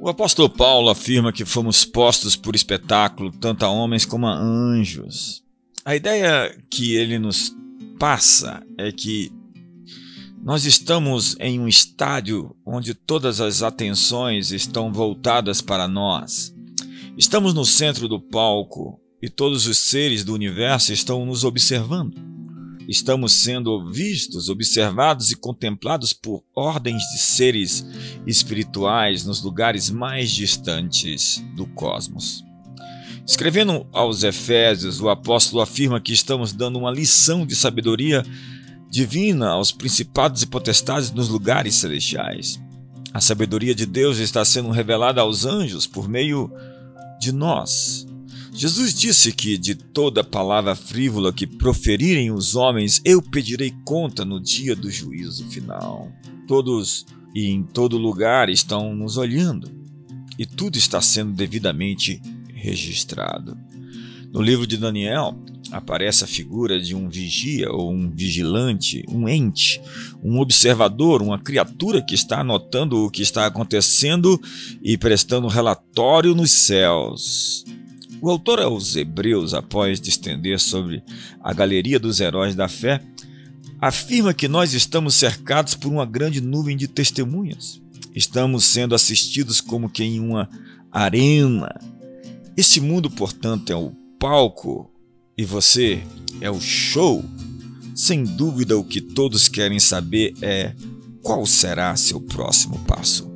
O apóstolo Paulo afirma que fomos postos por espetáculo tanto a homens como a anjos. A ideia que ele nos passa é que nós estamos em um estádio onde todas as atenções estão voltadas para nós. Estamos no centro do palco e todos os seres do universo estão nos observando. Estamos sendo vistos, observados e contemplados por ordens de seres espirituais nos lugares mais distantes do cosmos. Escrevendo aos Efésios, o apóstolo afirma que estamos dando uma lição de sabedoria divina aos principados e potestades nos lugares celestiais. A sabedoria de Deus está sendo revelada aos anjos por meio de nós. Jesus disse que de toda palavra frívola que proferirem os homens, eu pedirei conta no dia do juízo final. Todos e em todo lugar estão nos olhando, e tudo está sendo devidamente registrado. No livro de Daniel, aparece a figura de um vigia ou um vigilante, um ente, um observador, uma criatura que está anotando o que está acontecendo e prestando relatório nos céus. O autor aos Hebreus, após distender sobre a galeria dos heróis da fé, afirma que nós estamos cercados por uma grande nuvem de testemunhas. Estamos sendo assistidos como que em uma arena. Esse mundo, portanto, é o palco e você é o show. Sem dúvida, o que todos querem saber é qual será seu próximo passo.